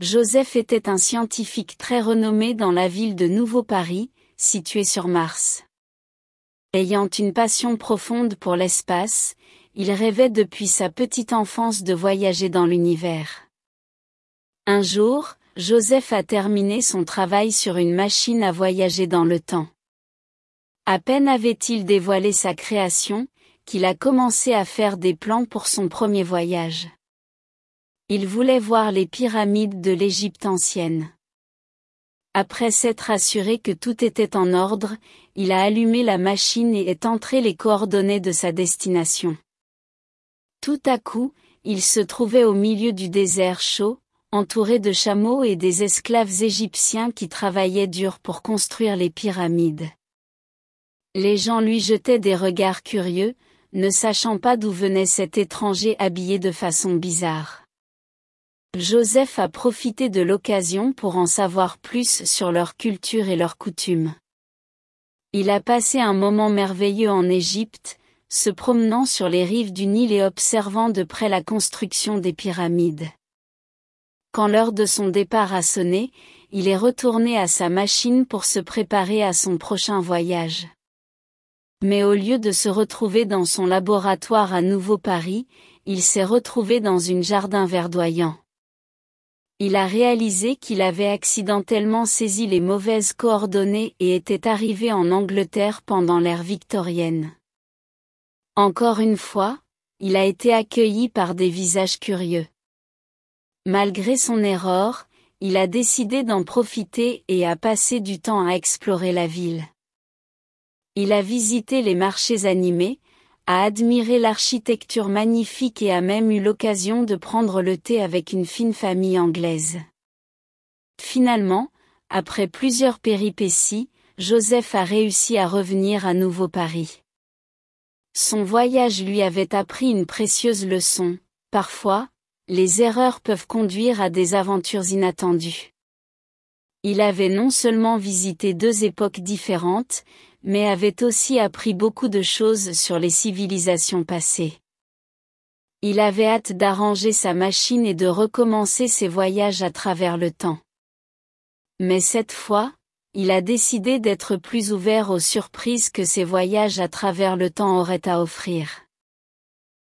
Joseph était un scientifique très renommé dans la ville de Nouveau Paris, située sur Mars. Ayant une passion profonde pour l'espace, il rêvait depuis sa petite enfance de voyager dans l'univers. Un jour, Joseph a terminé son travail sur une machine à voyager dans le temps. À peine avait-il dévoilé sa création, qu'il a commencé à faire des plans pour son premier voyage. Il voulait voir les pyramides de l'Égypte ancienne. Après s'être assuré que tout était en ordre, il a allumé la machine et est entré les coordonnées de sa destination. Tout à coup, il se trouvait au milieu du désert chaud, entouré de chameaux et des esclaves égyptiens qui travaillaient dur pour construire les pyramides. Les gens lui jetaient des regards curieux, ne sachant pas d'où venait cet étranger habillé de façon bizarre. Joseph a profité de l'occasion pour en savoir plus sur leur culture et leurs coutumes. Il a passé un moment merveilleux en Égypte, se promenant sur les rives du Nil et observant de près la construction des pyramides. Quand l'heure de son départ a sonné, il est retourné à sa machine pour se préparer à son prochain voyage. Mais au lieu de se retrouver dans son laboratoire à Nouveau Paris, il s'est retrouvé dans une jardin verdoyant. Il a réalisé qu'il avait accidentellement saisi les mauvaises coordonnées et était arrivé en Angleterre pendant l'ère victorienne. Encore une fois, il a été accueilli par des visages curieux. Malgré son erreur, il a décidé d'en profiter et a passé du temps à explorer la ville. Il a visité les marchés animés, a admiré l'architecture magnifique et a même eu l'occasion de prendre le thé avec une fine famille anglaise. Finalement, après plusieurs péripéties, Joseph a réussi à revenir à nouveau Paris. Son voyage lui avait appris une précieuse leçon, parfois, les erreurs peuvent conduire à des aventures inattendues. Il avait non seulement visité deux époques différentes, mais avait aussi appris beaucoup de choses sur les civilisations passées. Il avait hâte d'arranger sa machine et de recommencer ses voyages à travers le temps. Mais cette fois, il a décidé d'être plus ouvert aux surprises que ses voyages à travers le temps auraient à offrir.